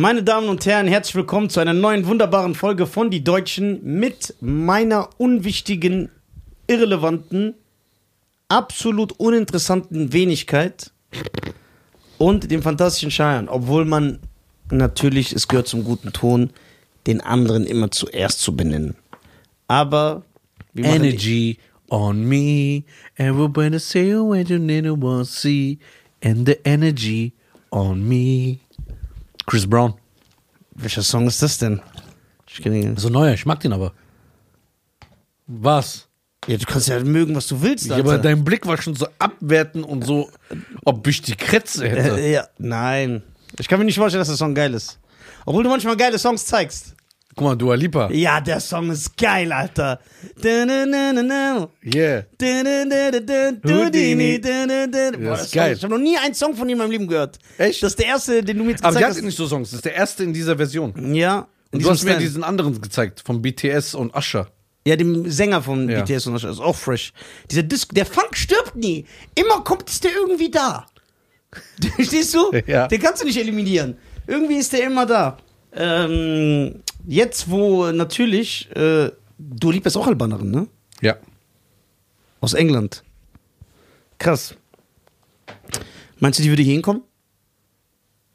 Meine Damen und Herren, herzlich willkommen zu einer neuen wunderbaren Folge von Die Deutschen mit meiner unwichtigen, irrelevanten, absolut uninteressanten Wenigkeit und dem fantastischen Scheiern. Obwohl man natürlich, es gehört zum guten Ton, den anderen immer zuerst zu benennen. Aber machen Energy on me. Everybody say when you need to see. And the energy on me. Chris Brown. Welcher Song ist das denn? Ich kenn ihn. So neuer, ich mag den aber. Was? Ja, du kannst ja mögen, was du willst. Ja, aber dein Blick war schon so abwertend und so, ob ich die Kretze hätte. Äh, ja, nein. Ich kann mir nicht vorstellen, dass der Song geil ist. Obwohl du manchmal geile Songs zeigst. Guck mal, Dua Lipa. Ja, der Song ist geil, Alter. Yeah. Houdini. Boah, ist geil. Ich habe noch nie einen Song von ihm in meinem Leben gehört. Echt? Das ist der erste, den du mir jetzt Aber die gezeigt hat nicht so Songs. Das ist der erste in dieser Version. hast. Ja. Und du hast mir diesen anderen gezeigt, von BTS und Usher. Ja, dem Sänger von Ja. BTS und das ist auch fresh. Dieser Disc, der Funk stirbt nie. Immer kommt ist der irgendwie da. Verstehst du? Ja. Den kannst du nicht eliminieren. Irgendwie ist der immer da. Ähm, jetzt, wo natürlich, äh, du liebst auch Albanerin, ne? Ja. Aus England. Krass. Meinst du, die würde hier hinkommen?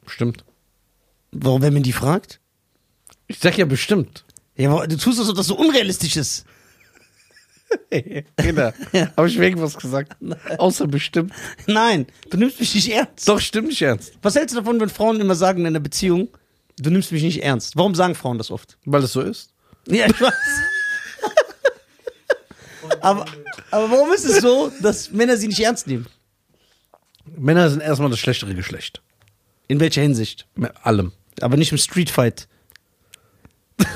Stimmt. Warum, wenn man die fragt? Ich sag ja bestimmt. Ja, aber du tust das, als ob das so unrealistisch ist. Kinder. Habe ich irgendwas gesagt? Außer bestimmt. Nein, du nimmst mich nicht ernst. Doch, stimmt nicht ernst. Was hältst du davon, wenn Frauen immer sagen in einer Beziehung, du nimmst mich nicht ernst? Warum sagen Frauen das oft? Weil es so ist. Ja, ich weiß. aber, aber warum ist es so, dass Männer sie nicht ernst nehmen? Männer sind erstmal das schlechtere Geschlecht. In welcher Hinsicht? Mit allem. Aber nicht im Streetfight.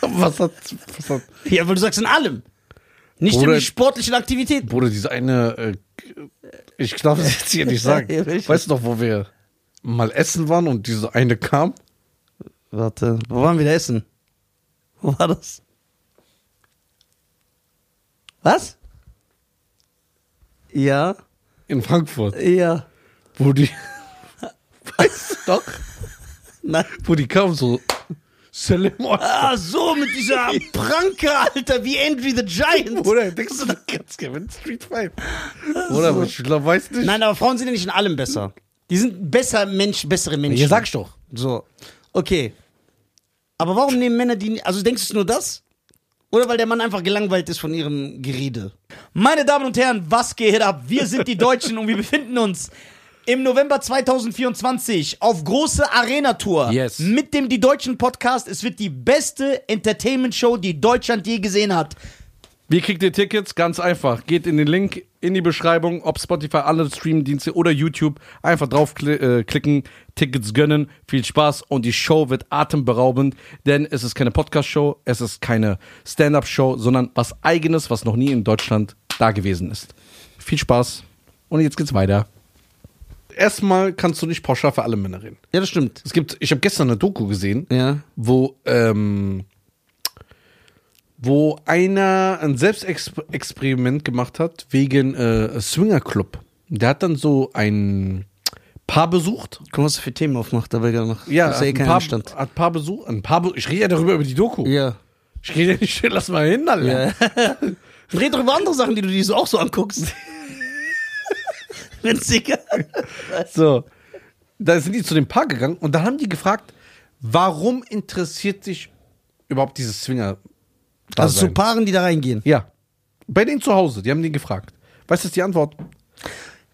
Was hat, was hat Ja, weil du sagst in allem. Nicht Bruder- in die sportlichen Aktivitäten. Bruder, diese eine, äh, ich darf es jetzt hier nicht sagen. Weißt du noch, wo wir mal essen waren und diese eine kam? Warte, wo waren wir da essen? Wo war das? Was? Ja, In Frankfurt. ja. Wo die, weißt du doch, Nein. wo die kam so, Salam Ah, so, mit dieser Pranke, Alter, wie Andrew the Giant. Bruder, denkst du, du kannst gewinnen Street Fight? Bruder, aber ich glaube, weiß nicht. Nein, aber Frauen sind ja nicht in allem besser. Die sind besser Mensch, bessere Menschen. Sagst du doch. So. Okay. Aber warum nehmen Männer die nicht? Also denkst du es nur das? Oder weil der Mann einfach gelangweilt ist von ihrem Gerede? Meine Damen und Herren, was geht ab? Wir sind die Deutschen und wir befinden uns im November 2024 auf große Arena-Tour Yes. mit dem Die Deutschen Podcast. Es wird die beste Entertainment-Show, die Deutschland je gesehen hat. Wie kriegt ihr Tickets? Ganz einfach. Geht in den Link in die Beschreibung, ob Spotify, alle Streamdienste oder YouTube. Einfach draufklicken, äh, klicken, Tickets gönnen. Viel Spaß und die Show wird atemberaubend, denn es ist keine Podcast-Show, es ist keine Stand-Up-Show, sondern was Eigenes, was noch nie in Deutschland da gewesen ist. Viel Spaß und jetzt geht's weiter. Erstmal kannst du nicht pauschal für alle Männer reden. Ja, das stimmt. Es gibt, ich habe gestern eine Doku gesehen, Ja. wo ähm, wo einer ein Selbstexperiment gemacht hat wegen äh, Swinger Club. Der hat dann so ein Paar besucht. Guck mal, was er für Themen aufmacht, dabei gerade noch. Ja, eh hat kein ein paar, Anstand. hat Paar besucht. Ein paar ich rede ja darüber über die Doku. Ja. Ich rede ja nicht, lass mal hin, Alter. ja. Red doch über andere Sachen, die du dir so auch so anguckst. Wenn's egal. So. Da sind die zu dem Paar gegangen und dann haben die gefragt, warum interessiert sich überhaupt dieses Swinger? Also zu Paaren, die da reingehen. Ja. Bei denen zu Hause, die haben den gefragt. Weißt du, die Antwort?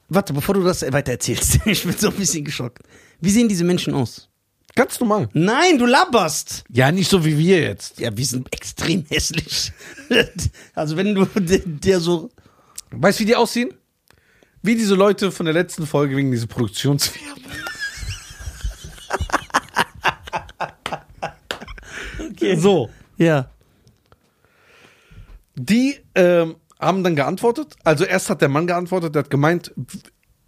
Warte, bevor du das weiter erzählst. Ich bin so ein bisschen geschockt. Wie sehen diese Menschen aus? Ganz normal. Nein, du labberst. Ja, nicht so wie wir jetzt. Ja, wir sind extrem hässlich. Also wenn du der, der so. Weißt du, wie die aussehen? Wie diese Leute von der letzten Folge wegen dieser Produktionsfirma. Okay. So. Ja. Die ähm, haben dann geantwortet. Also erst hat der Mann geantwortet, der hat gemeint,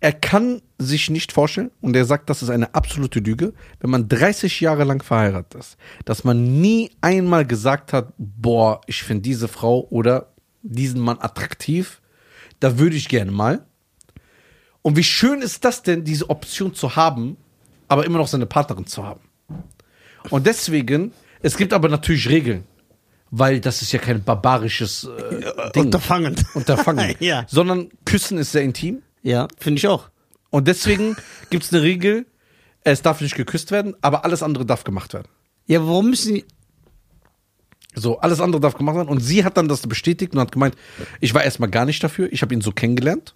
er kann sich nicht vorstellen, und er sagt, das ist eine absolute Lüge, wenn man 30 Jahre lang verheiratet ist, dass man nie einmal gesagt hat, boah, ich finde diese Frau oder diesen Mann attraktiv, da würde ich gerne mal. Und wie schön ist das denn, diese Option zu haben, aber immer noch seine Partnerin zu haben. Und deswegen, es gibt aber natürlich Regeln, weil das ist ja kein barbarisches äh, Ding, Unterfangen. Unterfangen, ja. sondern Küssen ist sehr intim. Ja, finde ich auch. Und deswegen gibt es eine Regel, es darf nicht geküsst werden, aber alles andere darf gemacht werden. Ja, warum müssen die. So, alles andere darf gemacht werden. Und sie hat dann das bestätigt und hat gemeint, ich war erstmal gar nicht dafür, ich habe ihn so kennengelernt.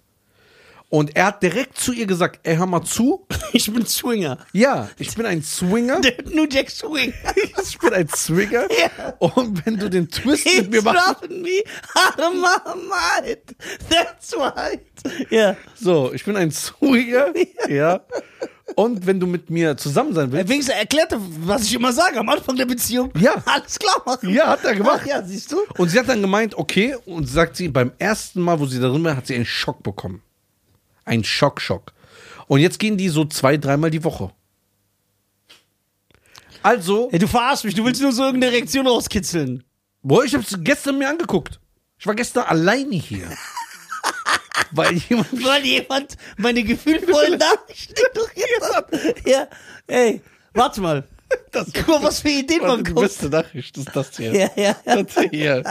Und er hat direkt zu ihr gesagt, ey, hör mal zu. Ich bin Swinger. Ja, ich bin ein Swinger. Der New Jack Swing. Ich bin ein Swinger. Ja. Und wenn du den Twist mit mir machst. me out of my mind. That's right. Ja. So, ich bin ein Swinger. Ja. Und wenn du mit mir zusammen sein willst. Wenigstens er, was ich immer sage am Anfang der Beziehung. Ja. Alles klar machen. Ja, hat er gemacht. Ach ja, siehst du? Und sie hat dann gemeint, okay, und sagt sie, beim ersten Mal, wo sie da drin war, hat sie einen Schock bekommen. Ein Schock, Schock. Und jetzt gehen die so zwei, dreimal die Woche. Also, Ey, du verarschst mich, du willst nur so irgendeine Reaktion rauskitzeln. boah, ich hab's gestern mir angeguckt. Ich war gestern alleine hier. Weil jemand Weil jemand meine gefühlvollen Nachrichten ignoriert hat. Ja, ey, warte mal. Das- Guck mal, was für Ideen man die kommt. beste Nachricht ist das hier. Ja, ja. Das hier.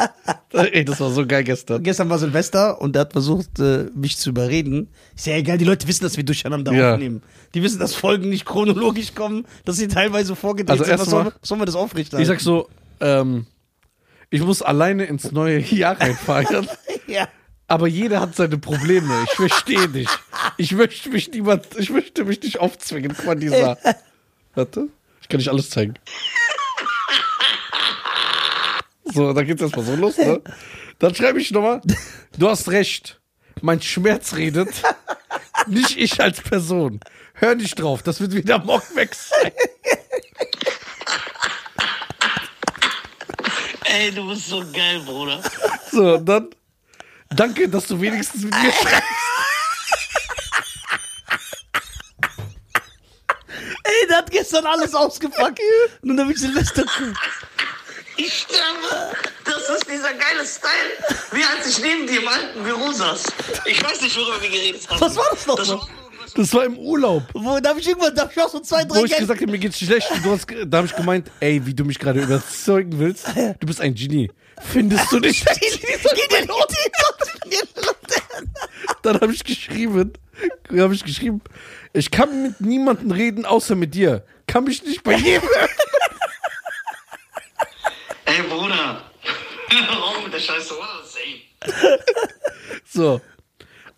Ey, das war so geil gestern. Gestern war Silvester und er hat versucht, äh, mich zu überreden. Ist ja egal, die Leute wissen, dass wir durcheinander Ja. aufnehmen. Die wissen, dass Folgen nicht chronologisch kommen, dass sie teilweise vorgedreht Also sind. Was wir- sollen wir das aufrichten? Ich sag so, ähm, ich muss alleine ins neue Jahr reinfeiern. ja. Aber jeder hat seine Probleme. Ich verstehe dich. Ich möchte mich niemand, ich möchte mich nicht aufzwingen. Dieser. Warte, kann nicht alles zeigen. So, dann geht's erstmal so los, ne? Dann schreibe ich nochmal. Du hast recht. Mein Schmerz redet. Nicht ich als Person. Hör nicht drauf, das wird wieder Mockwex sein. Ey, du bist so geil, Bruder. So, und dann. Danke, dass du wenigstens mit mir schreibst. Ey, der hat gestern alles ausgepackt. Nun habe ich Silvester. Ich sterbe. Das ist dieser geile Style, wie als ich neben dir im alten Büro saß. Ich weiß nicht, worüber wir geredet haben. Was war das noch Das war Das war im Urlaub. Wo, da habe ich irgendwann, da hab ich auch so zwei, drei Wo ich geile- gesagt habe, mir geht's schlecht, und du hast, da habe ich gemeint, ey, wie du mich gerade überzeugen willst, du bist ein Genie. Findest du nicht? Dann habe ich geschrieben, habe ich geschrieben, ich kann mit niemandem reden, außer mit dir. Kann mich nicht bei jedem. Ey, Bruder. Auf mit der Scheiße. Ey? So.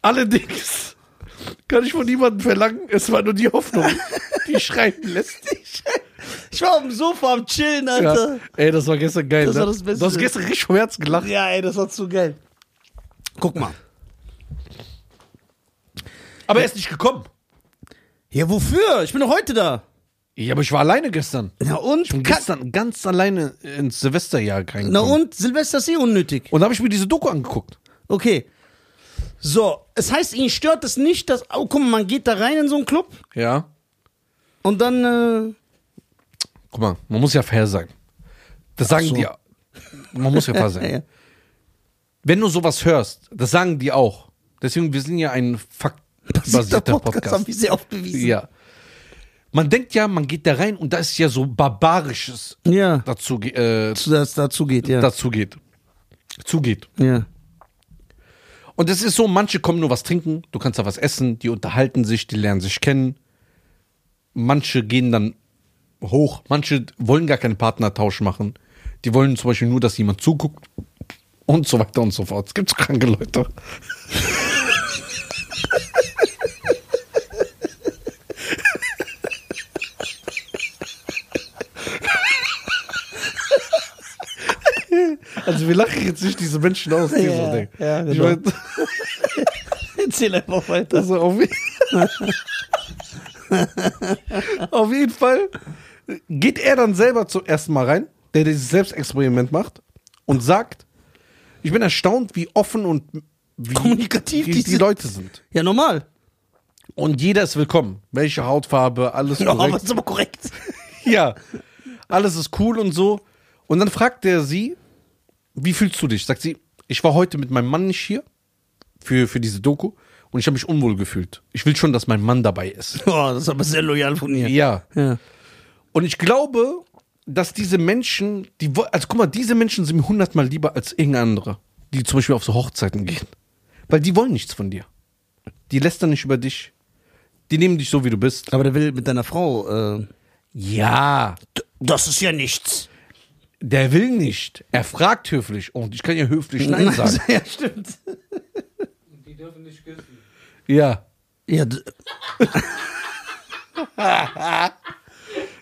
Allerdings kann ich von niemandem verlangen, es war nur die Hoffnung, die schreiben lässt. Ich war auf dem Sofa am Chillen, Ja. Alter. Ey, das war gestern geil. Das war ne? das Beste. Du hast gestern richtig vom Herzen gelacht. Ja, ey, das war zu geil. Guck mal. Aber er ist nicht gekommen. Ja, wofür? Ich bin doch heute da. Ja, aber ich war alleine gestern. Na und? Ich bin Ka- gestern ganz alleine ins Silvesterjahr reingekommen. Na und? Silvester ist eh unnötig. Und da habe ich mir diese Doku angeguckt. Okay. So, es heißt, ihn stört es nicht, dass, oh, guck mal, man geht da rein in so einen Club Ja. und dann, äh, Guck mal, man muss ja fair sein. Das sagen so. die. Man muss ja fair sein. ja. Wenn du sowas hörst, das sagen die auch. Deswegen, wir sind ja ein faktbasierter Podcast, Podcast. haben wir sehr oft bewiesen. Ja. Man denkt ja, man geht da rein und da ist ja so barbarisches Ja. dazu, äh, Das dazu geht, ja. dazu geht. Zugeht. ja. Und es ist so, manche kommen nur was trinken, du kannst da was essen, die unterhalten sich, die lernen sich kennen. Manche gehen dann hoch, manche wollen gar keinen Partnertausch machen. Die wollen zum Beispiel nur, dass jemand zuguckt und so weiter und so fort. Es gibt so kranke Leute. Also wir lachen jetzt nicht diese Menschen aus, die Ja, so denken. ja, Ich genau. mein, Erzähl einfach weiter. also auf, auf jeden Fall geht er dann selber zum ersten Mal rein, der dieses Selbstexperiment macht und sagt, ich bin erstaunt, wie offen und wie Kommunikativ die, die. Leute sind. Ja, normal. Und jeder ist willkommen. Welche Hautfarbe, alles Ja, aber korrekt. ist aber korrekt. Ja, alles ist cool und so. Und dann fragt er sie, wie fühlst du dich? Sagt sie, ich war heute mit meinem Mann nicht hier für, für diese Doku und ich habe mich unwohl gefühlt. Ich will schon, dass mein Mann dabei ist. Oh, das ist aber sehr loyal von ihr. Ja. Ja. Und ich glaube, dass diese Menschen, die, also guck mal, diese Menschen sind mir hundertmal lieber als irgendeine andere, die zum Beispiel auf so Hochzeiten gehen. Weil die wollen nichts von dir. Die lästern nicht über dich. Die nehmen dich so, wie du bist. Aber der will mit deiner Frau. Äh, Ja, das ist ja nichts. Der will nicht. Er fragt höflich. Und ich kann ja höflich Nein sagen. ja, stimmt. Die dürfen nicht küssen. Ja. Ja,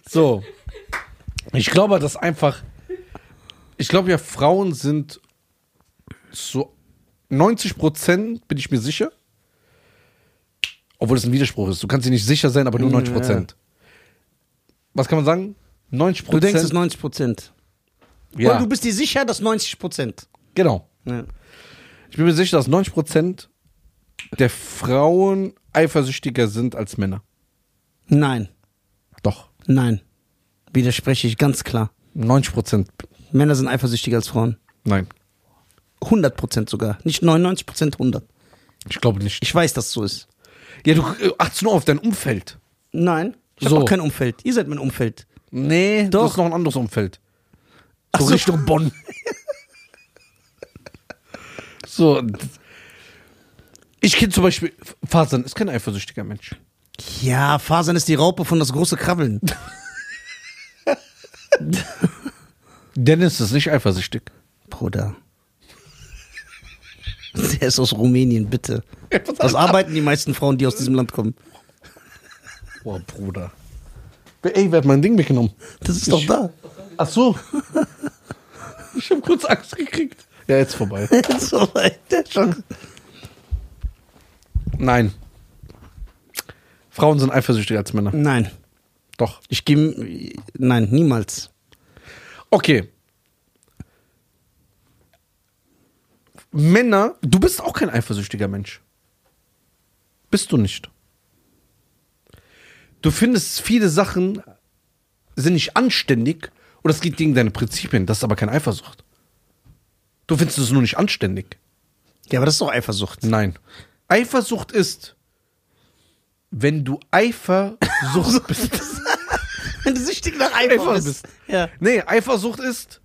So. Ich glaube, dass einfach. Ich glaube ja, Frauen sind so 90 Prozent, bin ich mir sicher. Obwohl es ein Widerspruch ist. Du kannst dir nicht sicher sein, aber nur 90 Prozent. Was kann man sagen? 90% du Prozent. denkst, es ist 90 Prozent. Ja, Du bist dir sicher, dass 90 Prozent. genau. Ja. Ich bin mir sicher, dass 90 Prozent der Frauen eifersüchtiger sind als Männer. Nein, Doch. nein. Widerspreche ich ganz klar. 90 Prozent. Männer sind eifersüchtiger als Frauen. Nein. 100 Prozent sogar. Nicht 99 Prozent, 100. Ich glaube nicht. Ich weiß, dass es so ist. Ja, du äh, achtest nur auf dein Umfeld. Nein, ich So. habe auch kein Umfeld. Ihr seid mein Umfeld. Nee, Doch. das ist noch ein anderes Umfeld. So so. Richtung Bonn. so. Ich kenne zum Beispiel, Fasan ist kein eifersüchtiger Mensch. Ja, Fasern ist die Raupe von das große Krabbeln. Dennis ist nicht eifersüchtig. Bruder. Der ist aus Rumänien, bitte. Was arbeiten die meisten Frauen, die aus diesem Land kommen? Boah, Bruder. Ey, wer hat mein Ding weggenommen? Das ist doch da. Ach so. Ich habe kurz Angst gekriegt. Ja, jetzt vorbei. so weit. Der schon. Nein. Frauen sind eifersüchtiger als Männer. Nein, Doch. ich gehe. Nein, niemals. Okay. Männer, du bist auch kein eifersüchtiger Mensch. Bist du nicht. Du findest viele Sachen sind nicht anständig oder es geht gegen deine Prinzipien. Das ist aber keine Eifersucht. Du findest es nur nicht anständig. Ja, aber das ist doch Eifersucht. Nein. Eifersucht ist, wenn du Eifersucht bist. Wenn du süchtig nach Eifer Eifer bist. bist. Ja. Nee, Eifersucht ist,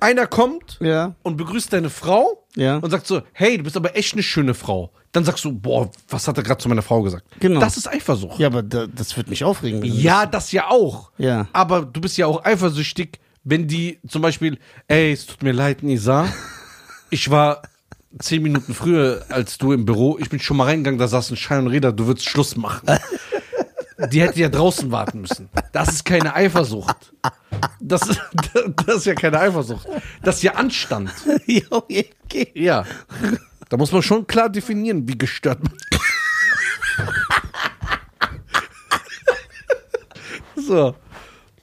einer kommt Ja. und begrüßt deine Frau Ja. und sagt so, hey, du bist aber echt eine schöne Frau. Dann sagst du, boah, was hat er gerade zu meiner Frau gesagt? Genau. Das ist Eifersucht. Ja, aber da, das wird mich aufregen. Ja, das ja auch. Ja. Aber du bist ja auch eifersüchtig, wenn die zum Beispiel, ey, es tut mir leid, Nisa, ich war zehn Minuten früher als du im Büro, ich bin schon mal reingegangen, da saß ein Schein und Räder, du würdest Schluss machen. Die hätte ja draußen warten müssen. Das ist keine Eifersucht. Das, ist- das ist ja keine Eifersucht. Das ist ja Anstand. ja, okay. Ja. Da muss man schon klar definieren, wie gestört man. so.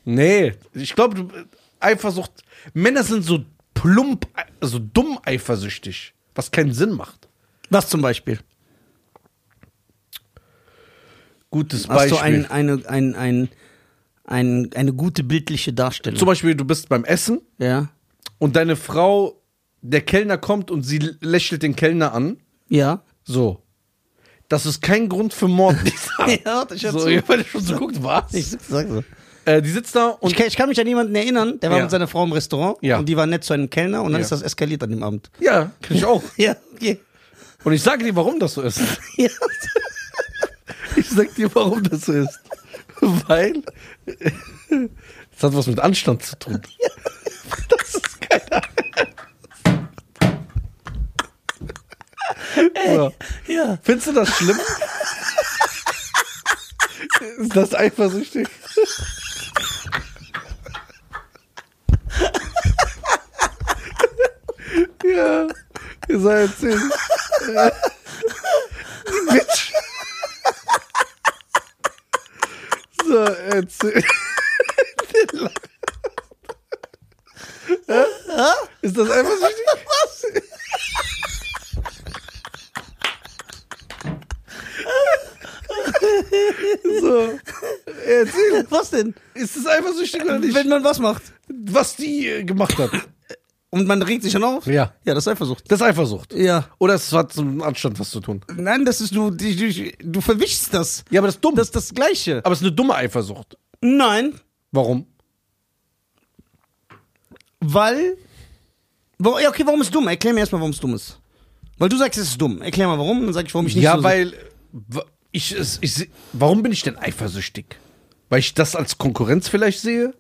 Nee, ich glaube, du- Eifersucht. Männer sind so plump, also dumm eifersüchtig, was keinen Sinn macht. Was zum Beispiel? Gutes Hast du Beispiel. ein, eine, ein, ein, ein, eine gute bildliche Darstellung? Zum Beispiel, du bist beim Essen ja. und deine Frau, der Kellner kommt und sie lächelt den Kellner an. Ja. So. Das ist kein Grund für Mord. ja, ich so, ja, weil du schon so guckt, was? Ich sag so. Äh, die sitzt da und Ich kann, ich kann mich an jemanden erinnern, der war Ja. mit seiner Frau im Restaurant Ja. und die war nett zu einem Kellner und dann Ja. ist das eskaliert an dem Abend. ja, kenn ich auch. Ja, okay. Und ich sage dir, warum das so ist. Ja. Ich sag dir, warum das so ist. Weil es hat was mit Anstand zu tun. Das ist keine so. ja. Findest du das schlimm? Ist das eifersüchtig? ja, ihr seid. Die Bitch. So, erzähl. Ist das eifersüchtig? Was? So, erzähl. Was denn? Ist es eifersüchtig oder nicht? Wenn man was macht Was die äh, gemacht hat. und man regt sich dann auf? Ja. Ja, das ist Eifersucht. Das ist Eifersucht. Ja. Oder es hat zum Anstand was zu tun. Nein, das ist du, du, du, du verwischst das. Ja, aber das ist dumm. Das ist das Gleiche. aber es ist eine dumme Eifersucht. Nein. Warum? Weil. Wo, ja, okay, warum ist dumm? Erklär mir erstmal, warum es dumm ist. Weil du sagst, es ist dumm. Erklär mal warum, dann sag ich, warum ich nicht ja, so. weil w- ich, es- ich, se- warum bin ich denn eifersüchtig? Weil ich das als Konkurrenz vielleicht sehe?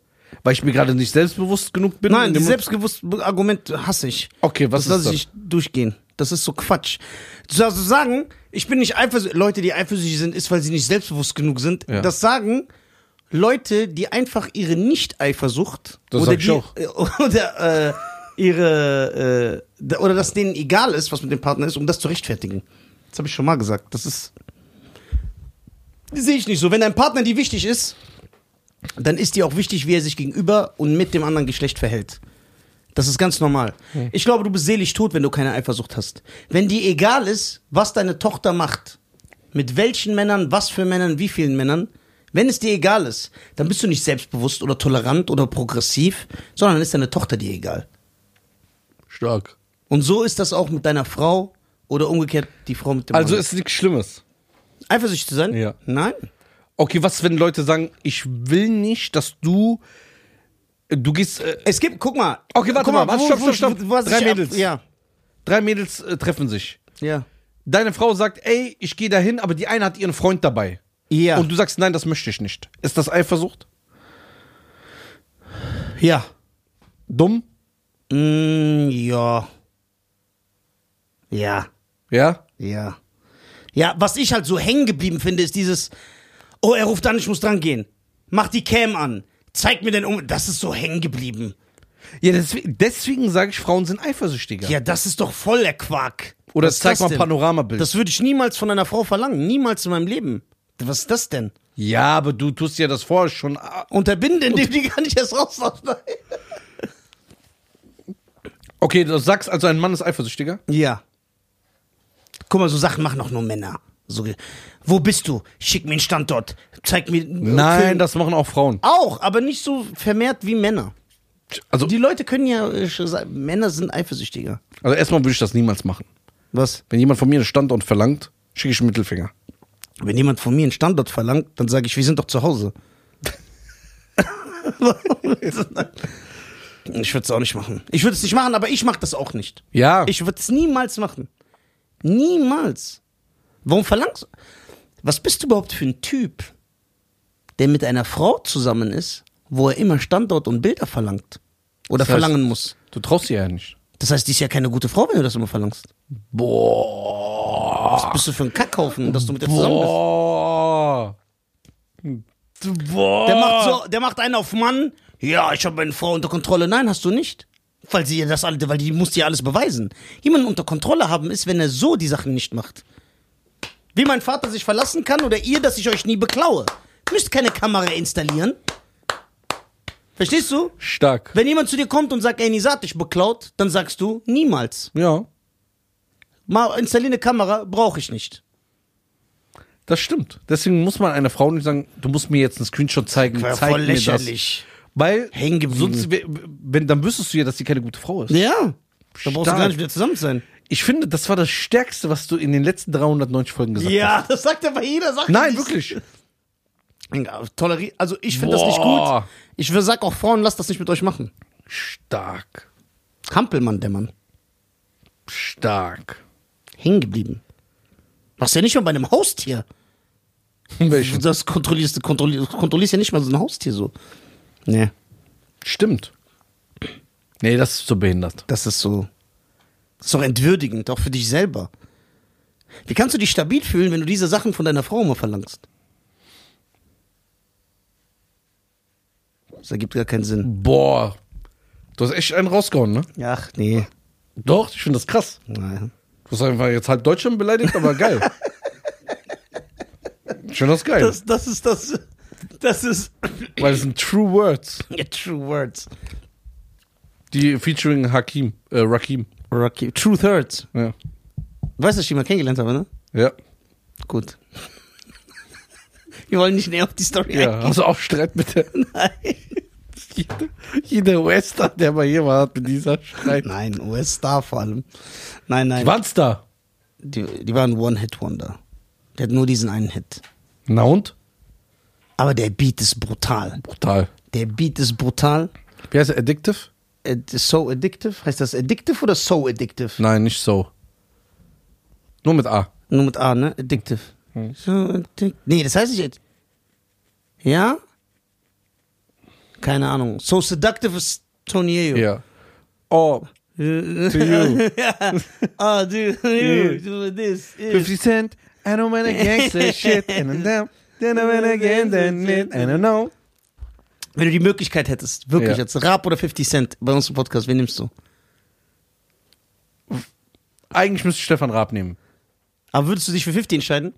Weil ich mir gerade nicht selbstbewusst genug bin? Nein, dem- selbstbewusste Argument hasse ich. Okay, was das ist lasse ich nicht durchgehen. Das ist so Quatsch. Zu also sagen, ich bin nicht eifersüchtig. Leute, die eifersüchtig sind, ist, weil sie nicht selbstbewusst genug sind. Ja. Das sagen Leute, die einfach ihre Nicht-Eifersucht Das oder ich die, oder äh, ihre äh, oder dass denen egal ist, was mit dem Partner ist, um das zu rechtfertigen. Das habe ich schon mal gesagt. Das ist sehe ich nicht so. Wenn dein Partner dir wichtig ist, dann ist dir auch wichtig, wie er sich gegenüber und mit dem anderen Geschlecht verhält. Das ist ganz normal. Ich glaube, du bist selig tot, wenn du keine Eifersucht hast. Wenn dir egal ist, was deine Tochter macht, mit welchen Männern, was für Männern, wie vielen Männern, wenn es dir egal ist, dann bist du nicht selbstbewusst oder tolerant oder progressiv, sondern dann ist deine Tochter dir egal. Stark. Und so ist das auch mit deiner Frau oder umgekehrt die Frau mit dem Also Mann. ist nichts Schlimmes. Eifersüchtig zu sein? Ja. Nein. Okay, was, wenn Leute sagen, ich will nicht, dass du. Du gehst. Äh, Es gibt, guck mal. Okay, warte guck mal, warte, wo- stopp, stopp, stopp. was Drei ich ab- Mädels. Ja, drei Mädels äh, treffen sich. ja. Deine Frau sagt, ey, ich gehe dahin, aber die eine hat ihren Freund dabei. Ja. Und du sagst, nein, das möchte ich nicht. Ist das Eifersucht? ja. Dumm? Mm, ja. Ja. Ja? Ja. Ja, was ich halt so hängen geblieben finde, ist dieses, oh, er ruft an, ich muss dran gehen. Mach die Cam an. Zeig mir den um. Das ist so hängen geblieben. Ja, deswegen, deswegen sage ich, Frauen sind eifersüchtiger. Ja, das ist doch voll der Quark. Oder Was zeig mal denn? Panoramabild. Das würde ich niemals von einer Frau verlangen. Niemals in meinem Leben. Was ist das denn? ja, aber du tust ja das vorher schon. Unterbinden, indem die gar nicht erst rauslaufen. Okay, du sagst also, ein Mann ist eifersüchtiger? Ja. Guck mal, so Sachen machen auch nur Männer. So, wo bist du? Schick mir einen Standort. Zeig mir. Nein, Film. das machen auch Frauen. Auch, aber nicht so vermehrt wie Männer. Also, Die Leute können ja, äh, Männer sind eifersüchtiger. also erstmal würde ich das niemals machen. Was? Wenn jemand von mir einen Standort verlangt, schicke ich einen Mittelfinger. Wenn jemand von mir einen Standort verlangt, dann sage ich, wir sind doch zu Hause. ich würde es auch nicht machen. Ich würde es nicht machen, aber ich mache das auch nicht. Ja. Ich würde es niemals machen. Niemals. Warum verlangst du? Was bist du überhaupt für ein Typ, der mit einer Frau zusammen ist, wo er immer Standort und Bilder verlangt? Oder Das heißt- verlangen muss? du traust dir ja nicht. Das heißt, die ist ja keine gute Frau, wenn du das immer verlangst. Boah. Was bist du für ein Kackhaufen, dass du mit der zusammen bist? Boah. Boah. Der macht so, der macht einen auf Mann. Ja, ich habe meine Frau unter Kontrolle. Nein, hast du nicht. Weil sie ja das alle, weil die muss dir alles beweisen. Jemanden unter Kontrolle haben ist, wenn er so die Sachen nicht macht. Wie mein Vater sich verlassen kann oder ihr, dass ich euch nie beklaue. Ihr müsst keine Kamera installieren. Verstehst du? Stark. Wenn jemand zu dir kommt und sagt, ey, Nisa hat dich beklaut, dann sagst du, niemals. Ja, Mal installiere eine Kamera, brauche ich nicht. das stimmt. Deswegen muss man einer Frau nicht sagen, du musst mir jetzt einen Screenshot zeigen. War zeig voll mir das. Weil, Hängen geblieben. sonst, wenn, dann wüsstest du ja, dass sie keine gute Frau ist. Ja. Da brauchst du gar nicht wieder zusammen sein. Ich finde, das war das Stärkste, was du in den letzten 390 Folgen gesagt hast. Ja, das sagt aber jeder Sache. Nein, wirklich. Ja, Tolerier also ich finde das nicht gut. Ich sag auch Frauen, lasst das nicht mit euch machen. Stark. Hampelmann, der Mann. Stark. Hängen geblieben. Machst ja nicht mal bei einem Haustier. Welchen? Das kontrollierst du kontrollierst, kontrollierst ja nicht mal so ein Haustier so. Nee, Stimmt. Nee, das ist so behindert. das ist so. Das ist doch entwürdigend, auch für dich selber. Wie kannst du dich stabil fühlen, wenn du diese Sachen von deiner Frau immer verlangst? Das ergibt gar keinen Sinn. Boah. Du hast echt einen rausgehauen, ne? Ach, nee. Doch, ich finde das krass. Nein. Du hast einfach jetzt halb Deutschland beleidigt, aber geil. ich finde das geil. Das, das ist das. Das ist. weil es sind True Words. Ja, true words. Die featuring Hakim, äh, Rakim. Rocky. Truth hurts. Ja. Weißt du, dass ich ihn mal kennengelernt habe, ne? Ja. Gut. Wir wollen nicht näher auf die Story Ja. eingehen. Hast du auch Streit mit der. Nein. Jeder, jeder Western, der mal hier war, hat mit dieser Streit. Nein, US-Star vor allem. Nein, nein. Wann's da? Die, die waren One-Hit-Wonder. Der hat nur diesen einen Hit. Na und? Aber der Beat ist brutal. Brutal. Der Beat ist brutal. Wie heißt er? Addictive? äh, so addictive? Heißt das addictive oder so addictive? Nein, nicht so. Nur mit A. Nur mit A, ne? Addictive. So addic nee, das heißt nicht. Ja? Keine Ahnung. So seductive ist Tony Ayo. Ja. Oh, to you. Ah, do you do this? is- 50 Cent, I don't wanna gangster shit, and down, then I wanna again, then it, I don't know. Wenn du die Möglichkeit hättest, wirklich Ja. jetzt Rap oder 50 Cent bei uns im Podcast, wen nimmst du? Eigentlich müsste ich Stefan Raab nehmen. Aber würdest du dich für 50 entscheiden?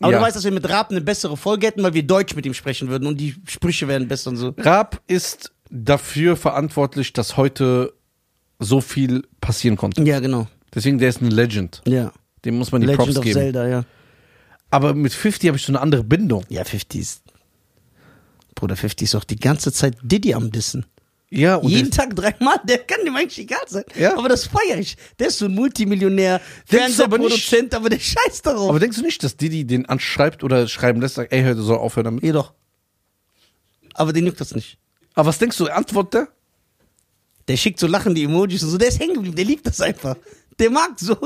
Aber Ja. du weißt, dass wir mit Rap eine bessere Folge hätten, weil wir Deutsch mit ihm sprechen würden und die Sprüche wären besser und so. Raab ist dafür verantwortlich, dass heute so viel passieren konnte. Ja, genau. Deswegen, der ist ein Legend. Ja. Dem muss man die Legend Props of geben. Zelda, ja. Aber mit 50 habe ich so eine andere Bindung. Ja, 50 ist. Bruder, 50 ist auch die ganze Zeit Diddy am Dissen. Ja, und Jeden Tag dreimal, der kann dem eigentlich egal sein. Ja. Aber das feiere ich. Der ist so ein Multimillionär, du aber Fernsehproduzent, aber, der scheißt darauf. aber denkst du nicht, dass Didi den anschreibt oder schreiben lässt, sagt, ey, hör, du soll aufhören damit? Jedoch. Aber den juckt das nicht. Aber was denkst du, antwortet der? Der schickt so lachende Emojis und so, der ist hängen geblieben, der liebt das einfach. Der mag so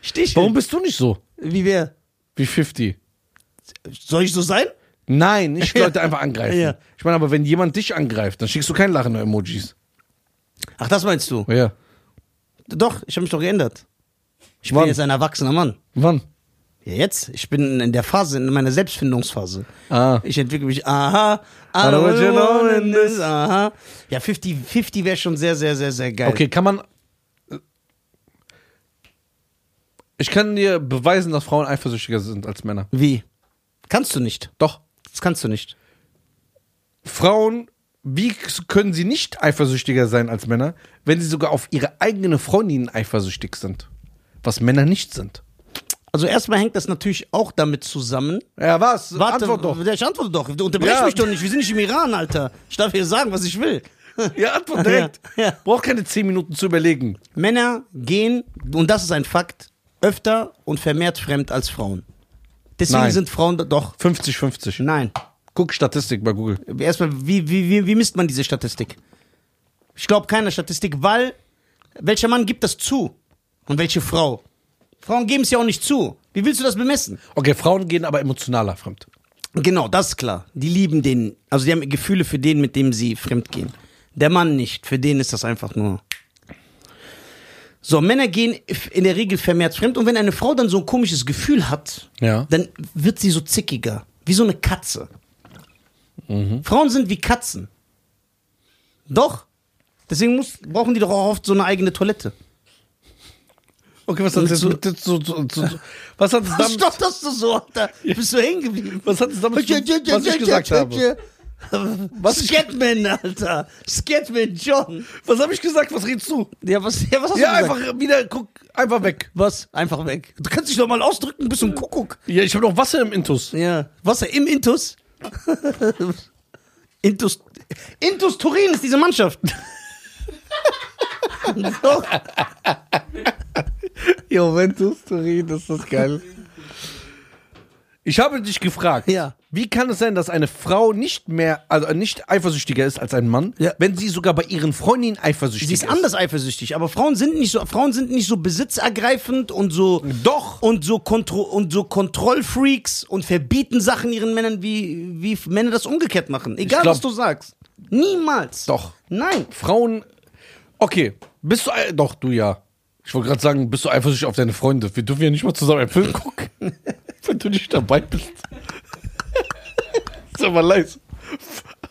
Stiche. Warum bist du nicht so Wie wer? Wie 50? Soll ich so sein? Nein, nicht Leute einfach angreifen. Ja. Ich meine, aber wenn jemand dich angreift, dann schickst du kein lachende Emojis. Ach, das meinst du? Ja. Doch, ich habe mich doch geändert. Ich bin Wann? jetzt ein erwachsener Mann. Wann? Ja, jetzt. Ich bin in der Phase, in meiner Selbstfindungsphase. Ah. Ich entwickle mich, aha, I don't know in this. aha. Ja, 50, 50 wäre schon sehr, sehr, sehr, sehr geil. Okay, kann man. Ich kann dir beweisen, dass Frauen eifersüchtiger sind als Männer. Wie? Kannst du nicht. Doch. Das kannst du nicht. Frauen, wie können sie nicht eifersüchtiger sein als Männer, wenn sie sogar auf ihre eigene Freundin eifersüchtig sind? Was Männer nicht sind. Also erstmal hängt das natürlich auch damit zusammen. Ja, was? Warte, Antwort doch. Ich antworte doch. Unterbrech Ja. mich doch nicht. Wir sind nicht im Iran, Alter. Ich darf hier sagen, was ich will. Ja, antwort direkt. Ja, ja. Braucht keine 10 Minuten zu überlegen. Männer gehen, und das ist ein Fakt, öfter und vermehrt fremd als Frauen. Deswegen Nein. sind Frauen doch. 50-50. Nein. Guck Statistik bei Google. Erstmal, wie, wie, wie, wie misst man diese Statistik? Ich glaube keiner Statistik, weil welcher Mann gibt das zu? Und welche Frau? Frauen geben es ja auch nicht zu. Wie willst du das bemessen? Okay, Frauen gehen aber emotionaler fremd. Genau, das ist klar. Die lieben den, also die haben Gefühle für den, mit dem sie fremd gehen. Der Mann nicht. Für den ist das einfach nur. So, Männer gehen in der Regel vermehrt fremd und wenn eine Frau dann so ein komisches Gefühl hat, Ja. dann wird sie so zickiger. Wie so eine Katze. Frauen sind wie Katzen. Doch. Deswegen muss, brauchen die doch auch oft so eine eigene Toilette. Okay, was hat das so- mit so, so, so, so, was hat Was damit, stotterst du so, Alter? Bist du hängen geblieben? was hat es damit was ich gesagt habe? Was Scatman, Alter. Scatman John. Was habe ich gesagt? Was redest du? Ja, was, ja, was hast Ja, du gesagt? einfach wieder, guck, einfach weg. Was? Einfach weg. Du kannst dich doch mal ausdrücken, bist du ein Kuckuck. Ja, ich habe noch Wasser im Intus. Ja. Wasser im Intus? Intus. Intus Turin ist diese Mannschaft. Doch. Juventus Turin, das ist geil. Ich habe dich gefragt, Ja. wie kann es sein, dass eine Frau nicht mehr, also nicht eifersüchtiger ist als ein Mann, Ja. wenn sie sogar bei ihren Freundinnen eifersüchtig Sie ist anders eifersüchtig, aber Frauen sind nicht so, Frauen sind nicht so besitzergreifend und so. Doch. Und so, Kontro und so Kontrollfreaks und verbieten Sachen ihren Männern, wie, wie Männer das umgekehrt machen. Egal, glaub- was du sagst. Niemals. Doch. Nein. Frauen, okay, bist du, ei- doch, du ja. Ich wollte gerade sagen, bist du eifersüchtig auf deine Freunde? Wir dürfen ja nicht mal zusammen einen Film gucken, wenn du nicht dabei bist. Sag mal leise.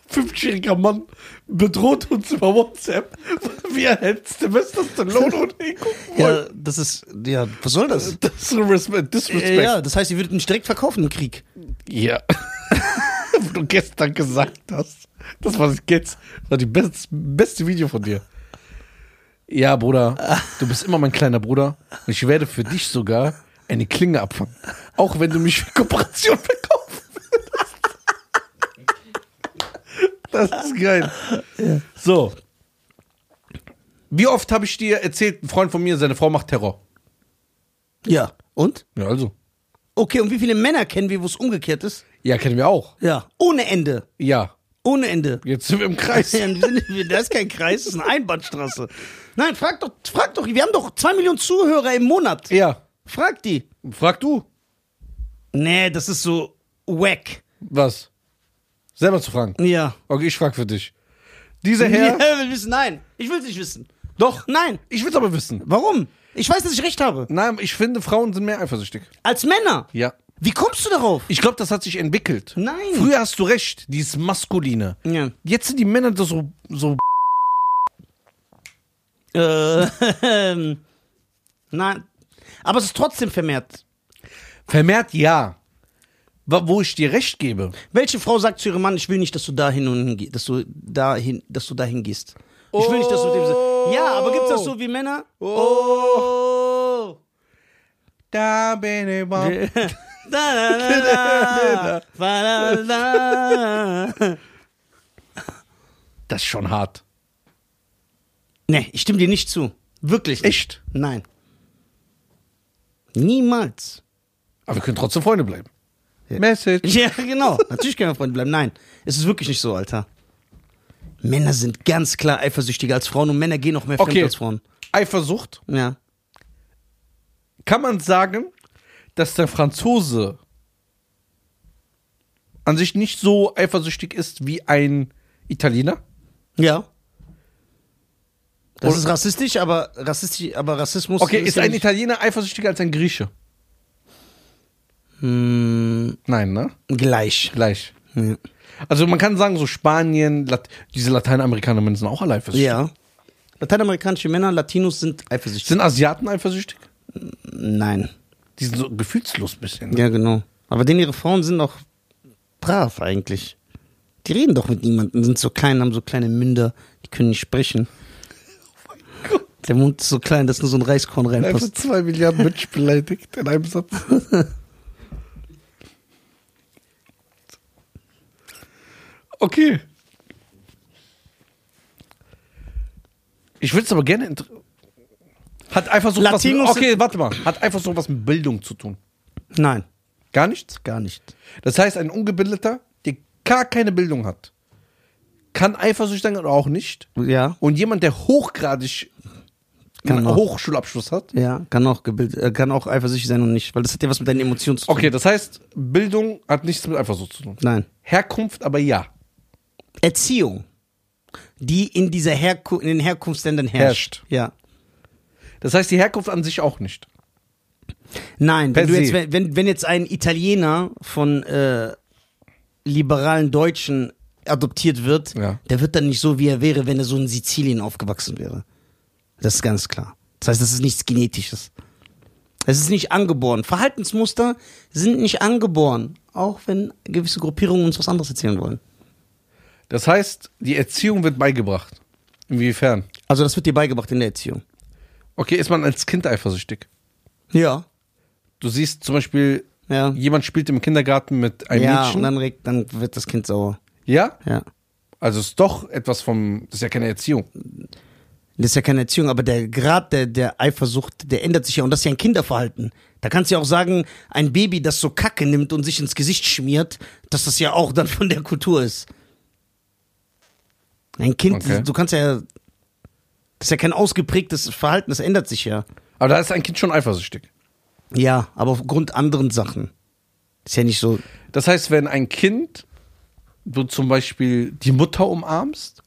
Fünfjähriger Mann bedroht uns über WhatsApp, wie er hält Sylvester Stallone und ihn gucken Ja, das ist, ja, was soll das? Das ist Respect, Disrespect. Ja, das heißt, ihr würdet mich direkt verkaufen im Krieg. Ja. Wo du gestern gesagt hast. Das war jetzt war die best, beste Video von dir. Ja, Bruder, du bist immer mein kleiner Bruder. Und ich werde für dich sogar eine Klinge abfangen. Auch wenn du mich für Kooperation verkaufen willst. Das ist geil. So. Wie oft habe ich dir erzählt, ein Freund von mir, seine Frau macht Terror? Ja. Und? Ja, also. Okay, und wie viele Männer kennen wir, wo es umgekehrt ist? Ja, kennen wir auch. Ja. Ohne Ende. Ja. Ohne Ende. Jetzt sind wir im Kreis. Das ist kein Kreis, das ist eine Einbahnstraße. Nein, frag doch, frag doch, wir haben doch zwei Millionen Zuhörer im Monat. Ja. Frag die. Frag du. Nee, das ist so wack. Was? Selber zu fragen. Ja. Okay, ich frag für dich. Dieser Herr. Ja, will wissen. Nein, ich will es nicht wissen. Doch. Nein. Ich will's aber wissen. Warum? Ich weiß, dass ich recht habe. Nein, ich finde, Frauen sind mehr eifersüchtig. Als Männer. Ja. Wie kommst du darauf? Ich glaube, das hat sich entwickelt. Nein. Früher hast du recht, dieses Maskuline. Ja. Jetzt sind die Männer da so, so. Äh, ähm, nein. Aber es ist trotzdem vermehrt. Vermehrt ja. Wo ich dir recht gebe. Welche Frau sagt zu ihrem Mann, ich will nicht, dass du dahin und dass du dahin, dass du dahin gehst? Ich will nicht, dass du dem so. Ja, aber gibt's das so wie Männer? Oh. Da bin ich da, da, da, da, da, da. Das ist schon hart. Nee, ich stimme dir nicht zu. Wirklich nicht. Echt? Nein. Niemals. Aber wir können trotzdem Freunde bleiben. Message. Ja, genau. Natürlich können wir Freunde bleiben. Nein, es ist wirklich nicht so, Alter. Männer sind ganz klar eifersüchtiger als Frauen und Männer gehen noch mehr fremd Okay. als Frauen. Eifersucht. Ja. Kann man sagen, dass der Franzose an sich nicht so eifersüchtig ist wie ein Italiener? Ja. Das ist rassistisch, aber rassistisch, aber Rassismus. Okay, ist ja ein Italiener eifersüchtiger als ein Grieche? Hm, Nein, ne? gleich. Gleich. Ja. Also man kann sagen, so Spanien, Lat diese Lateinamerikaner sind auch alle eifersüchtig. ja. Lateinamerikanische Männer, Latinos sind eifersüchtig. Sind Asiaten eifersüchtig? Nein. Die sind so gefühlslos ein bisschen. ne? Ja, genau. Aber denn ihre Frauen sind doch brav eigentlich. Die reden doch mit niemandem, sind so klein, haben so kleine Münder, die können nicht sprechen. Der Mund ist so klein, dass nur so ein Reiskorn Einfach reinpasst. zwei Milliarden Menschen beleidigt in einem Satz. Okay. Ich will es aber gerne. Hat einfach so was. Mit, okay, warte mal. Hat einfach so was mit Bildung zu tun. Nein, Gar nichts? gar nicht. Das heißt, ein Ungebildeter, der gar keine Bildung hat, kann eifersüchtig sein oder auch nicht. Ja, Und jemand, der hochgradig Kann einen auch. Hochschulabschluss hat. ja, kann auch gebildet, äh, kann auch eifersüchtig sein und nicht, weil das hat ja was mit deinen Emotionen zu tun. Okay, das heißt, Bildung hat nichts mit Eifersucht zu tun. Nein. Herkunft aber ja. Erziehung, die in dieser Herku in den Herkunftsländern herrscht. Herrscht. Ja. Das heißt, die Herkunft an sich auch nicht. Nein, wenn, jetzt, wenn, wenn jetzt ein Italiener von äh, liberalen Deutschen adoptiert wird, Ja. der wird dann nicht so, wie er wäre, wenn er so in Sizilien aufgewachsen wäre. Das ist ganz klar. Das heißt, das ist nichts Genetisches. Es ist nicht angeboren. Verhaltensmuster sind nicht angeboren, auch wenn gewisse Gruppierungen uns was anderes erzählen wollen. Das heißt, die Erziehung wird beigebracht. Inwiefern? Also das wird dir beigebracht in der Erziehung. Okay, ist man als Kind eifersüchtig? Ja. Du siehst zum Beispiel, Ja. jemand spielt im Kindergarten mit einem ja, Mädchen. und dann, regt, dann wird das Kind sauer. ja? Ja. Also ist doch etwas vom, das ist ja keine Erziehung. Das ist ja keine Erziehung, aber der Grad der, der Eifersucht, der ändert sich ja und das ist ja ein Kinderverhalten. Da kannst du ja auch sagen, ein Baby, das so Kacke nimmt und sich ins Gesicht schmiert, dass das ja auch dann von der Kultur ist. Ein Kind, Okay. du kannst ja, das ist ja kein ausgeprägtes Verhalten, das ändert sich ja. Aber da ist ein Kind schon eifersüchtig. Ja, aber aufgrund anderen Sachen. Ist ja nicht so, Das heißt, wenn ein Kind, du zum Beispiel die Mutter umarmst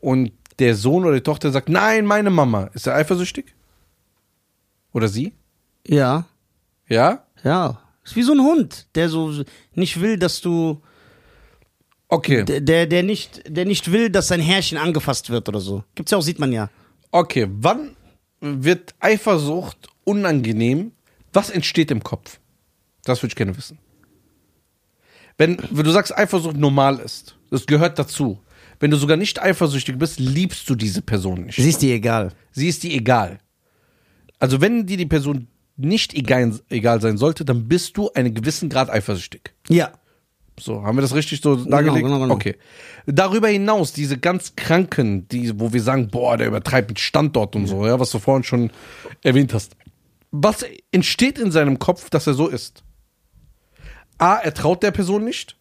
und der Sohn oder die Tochter sagt, nein, meine Mama, ist er eifersüchtig? Oder sie? ja, Ja? ja. Ist wie so ein Hund, der so nicht will, dass du, Okay. der, der, der nicht, der nicht will, dass sein Herrchen angefasst wird oder so. Gibt's ja auch, sieht man ja. Okay, wann wird Eifersucht unangenehm? Was entsteht im Kopf? Das würde ich gerne wissen. Wenn, wenn du sagst, Eifersucht normal ist, das gehört dazu. Wenn du sogar nicht eifersüchtig bist, liebst du diese Person nicht. Sie ist dir egal. Sie ist dir egal. Also wenn dir die Person nicht egal, egal sein sollte, dann bist du einen gewissen Grad eifersüchtig. Ja. So, haben wir das richtig so dargelegt? genau, genau. Okay. Darüber hinaus, diese ganz Kranken, die, wo wir sagen, boah, der übertreibt mit Standort und so, ja, was du vorhin schon erwähnt hast. Was entsteht in seinem Kopf, dass er so ist? A, er traut der Person nicht.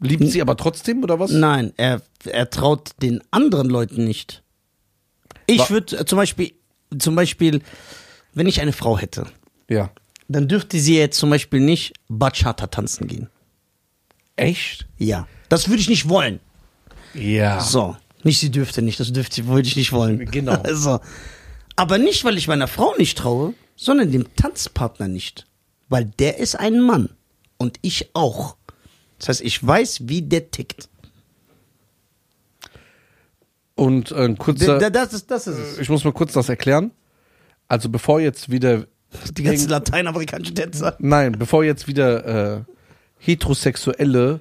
Liebt sie aber trotzdem oder was? Nein, er, er traut den anderen Leuten nicht. Ich würde zum Beispiel, zum Beispiel, wenn ich eine Frau hätte, Ja. dann dürfte sie jetzt zum Beispiel nicht Bachata tanzen gehen. Echt? Ja. Das würde ich nicht wollen. Ja. So. Nicht sie dürfte nicht, das dürfte, würde ich nicht wollen. Genau. so. Aber nicht, weil ich meiner Frau nicht traue, sondern dem Tanzpartner nicht. Weil der ist ein Mann. Und ich auch. Das heißt, ich weiß, wie der tickt. Und äh, ein kurzer. Der, das, ist, das ist es. ich muss mal kurz das erklären. Also bevor jetzt wieder. Die ganzen lateinamerikanischen Tänzer. Nein, bevor jetzt wieder äh, heterosexuelle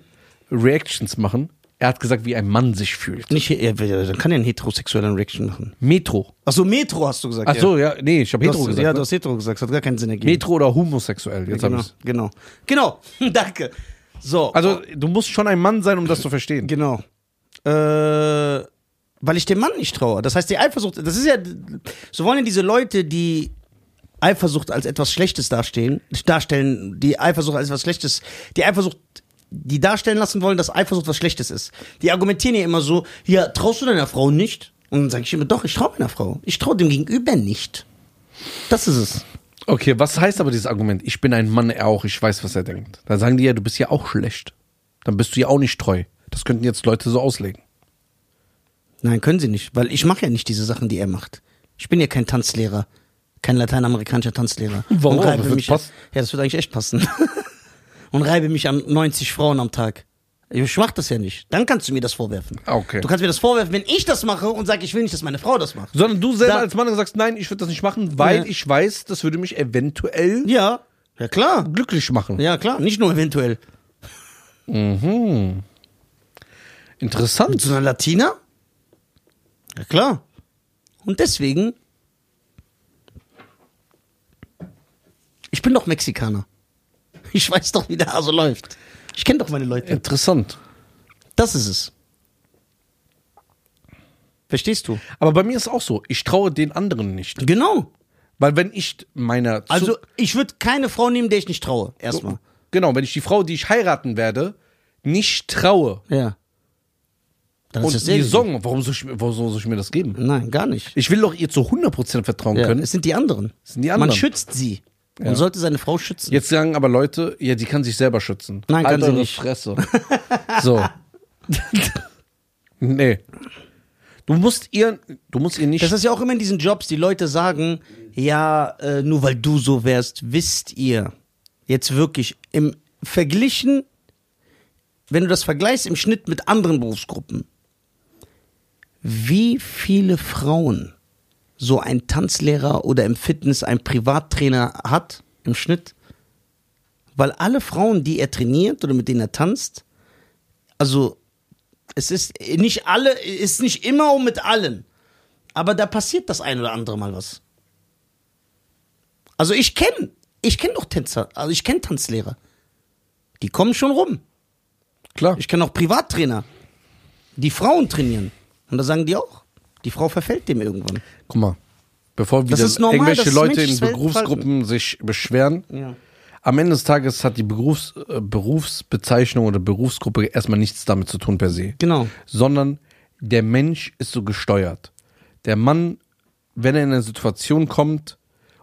Reactions machen, er hat gesagt, wie ein Mann sich fühlt. Nicht, er, dann kann er einen heterosexuellen Reaction machen. Metro. Achso, Metro hast du gesagt. Ach so, ja, nee, ich habe hetero hast, gesagt. ja, ne? du hast hetero gesagt. Das hat gar keinen Sinn ergeben. Metro oder homosexuell. Jetzt hab genau, ich's. genau. Genau. Danke. So. Also, du musst schon ein Mann sein, um das zu verstehen. Genau. Äh, weil ich dem Mann nicht traue. Das heißt, die Eifersucht, das ist ja, so wollen ja diese Leute, die Eifersucht als etwas Schlechtes darstellen, darstellen, die Eifersucht als etwas Schlechtes, die Eifersucht, die darstellen lassen wollen, dass Eifersucht was Schlechtes ist. Die argumentieren ja immer so, ja, traust du deiner Frau nicht? Und dann sage ich immer, doch, ich traue meiner Frau. Ich traue dem Gegenüber nicht. Das ist es. Okay, was heißt aber dieses Argument? Ich bin ein Mann, er auch, ich weiß, was er denkt. Dann sagen die ja, du bist ja auch schlecht. Dann bist du ja auch nicht treu. Das könnten jetzt Leute so auslegen. Nein, können sie nicht, weil ich mache ja nicht diese Sachen, die er macht. Ich bin ja kein Tanzlehrer, kein lateinamerikanischer Tanzlehrer. Warum? Das wird mich, passen. Ja, das wird eigentlich echt passen. Und reibe mich an 90 Frauen am Tag. Ich mach das ja nicht. Dann kannst du mir das vorwerfen. Okay. Du kannst mir das vorwerfen, wenn ich das mache und sage, ich will nicht, dass meine Frau das macht. Sondern du selber Da- als Mann sagst, nein, ich würde das nicht machen, weil Ja. ich weiß, das würde mich eventuell Ja, ja klar. glücklich machen. Ja klar, nicht nur eventuell. Interessant. Mit so einer Latina? Ja klar. Und deswegen. Ich bin doch Mexikaner. Ich weiß doch, wie der Hase läuft. Ich kenne doch meine Leute. Interessant. Das ist es. Verstehst du? Aber bei mir ist auch so, ich traue den anderen nicht. Genau. Weil wenn ich meiner... Zu- Also, ich würde keine Frau nehmen, der ich nicht traue. Erstmal. Genau, wenn ich die Frau, die ich heiraten werde, nicht traue Ja. Dann und die sehr Song, warum soll, ich, warum soll ich mir das geben? Nein, gar nicht. Ich will doch ihr zu 100% vertrauen Ja, können. es sind die anderen. sind die anderen. Man schützt sie. Man Ja. sollte seine Frau schützen. Jetzt sagen aber Leute, ja, die kann sich selber schützen. Nein, kann Halt sie eure nicht. Fresse. so. nee. Du musst ihr, du musst ihr nicht. Das ist ja auch immer in diesen Jobs, die Leute sagen, ja, äh, nur weil du so wärst, wisst ihr, jetzt wirklich im Verglichen, wenn du das vergleichst im Schnitt mit anderen Berufsgruppen, wie viele Frauen so ein Tanzlehrer oder im Fitness ein Privattrainer hat im Schnitt? Weil alle Frauen, die er trainiert oder mit denen er tanzt, also es ist nicht alle, ist nicht immer und mit allen. Aber da passiert das ein oder andere Mal was. Also ich kenne, ich kenne doch Tänzer, also ich kenne Tanzlehrer. Die kommen schon rum. Klar. Ich kenne auch Privattrainer, die Frauen trainieren. Und da sagen die auch, die Frau verfällt dem irgendwann. Guck mal. Bevor wieder normal, irgendwelche Leute in Berufsgruppen sich beschweren, Ja. am Ende des Tages hat die Berufs, äh, Berufsbezeichnung oder Berufsgruppe erstmal nichts damit zu tun per se. Genau. Sondern der Mensch ist so gesteuert. Der Mann, wenn er in eine Situation kommt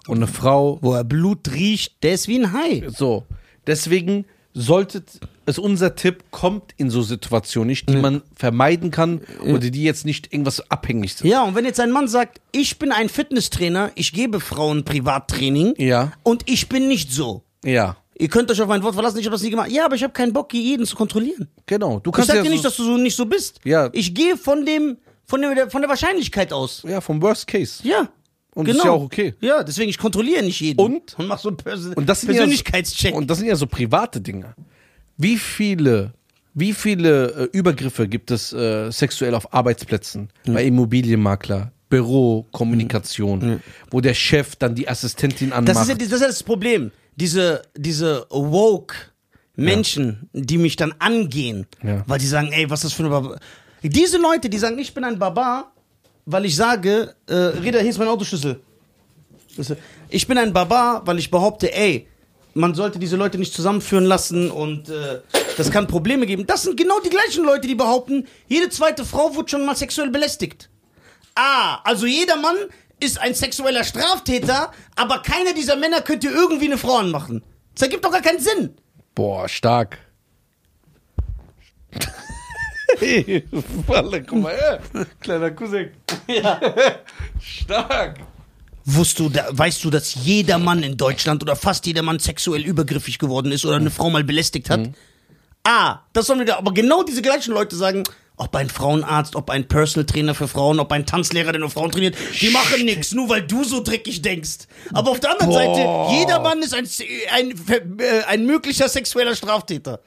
und eine Frau Wo er Blut riecht, der ist wie ein Hai. So, deswegen sollte es unser Tipp, kommt in so Situationen nicht, die man vermeiden kann oder die jetzt nicht irgendwas abhängig sind. Ja, und wenn jetzt ein Mann sagt, ich bin ein Fitnesstrainer, ich gebe Frauen Privattraining Ja. und ich bin nicht so. Ja, Ihr könnt euch auf mein Wort verlassen, ich habe das nie gemacht. Ja, aber ich habe keinen Bock, jeden zu kontrollieren. genau. Du Ich kannst sag ja, dir nicht, so, dass du so nicht so bist. Ja. Ich gehe von dem, von dem, von der Wahrscheinlichkeit aus. ja vom Worst Case. Ja. Und genau. das ist ja auch okay. Ja, deswegen, ich kontrolliere nicht jeden. Und? Und mach so einen Persön Und das sind Persönlichkeitscheck. Ja so, und das sind ja so private Dinge. Wie viele, wie viele äh, Übergriffe gibt es äh, sexuell auf Arbeitsplätzen, bei Immobilienmakler, Büro, Kommunikation, wo der Chef dann die Assistentin anmacht? das, ist ja, das ist ja das Problem. Diese, diese woke Menschen, die mich dann angehen, Ja. weil die sagen, ey, was ist das für eine Baba? Diese Leute, die sagen, ich bin ein Barbar, weil ich sage, äh, Reda, hier ist mein Autoschlüssel. Du, Ich bin ein Barbar, weil ich behaupte, ey, man sollte diese Leute nicht zusammenführen lassen und äh, Das kann Probleme geben. Das sind genau die gleichen Leute, die behaupten, jede zweite Frau wurde schon mal sexuell belästigt. Ah, also jeder Mann ist ein sexueller Straftäter, aber keiner dieser Männer könnte irgendwie eine Frau anmachen. Das ergibt doch gar keinen Sinn. Boah, stark. Hey, Walle, guck mal her. Kleiner Cousin. Ja. Stark. Wusst du, da, weißt du, dass jeder Mann in Deutschland oder fast jeder Mann sexuell übergriffig geworden ist oder eine Frau mal belästigt hat? Ah, das sollen wir da, aber genau diese gleichen Leute sagen, ob ein Frauenarzt, ob ein Personal Trainer für Frauen, ob ein Tanzlehrer, der nur Frauen trainiert, die machen nix, nur weil du so dreckig denkst. Aber auf der anderen Boah. Seite, jeder Mann ist ein, ein, äh, ein möglicher sexueller Straftäter.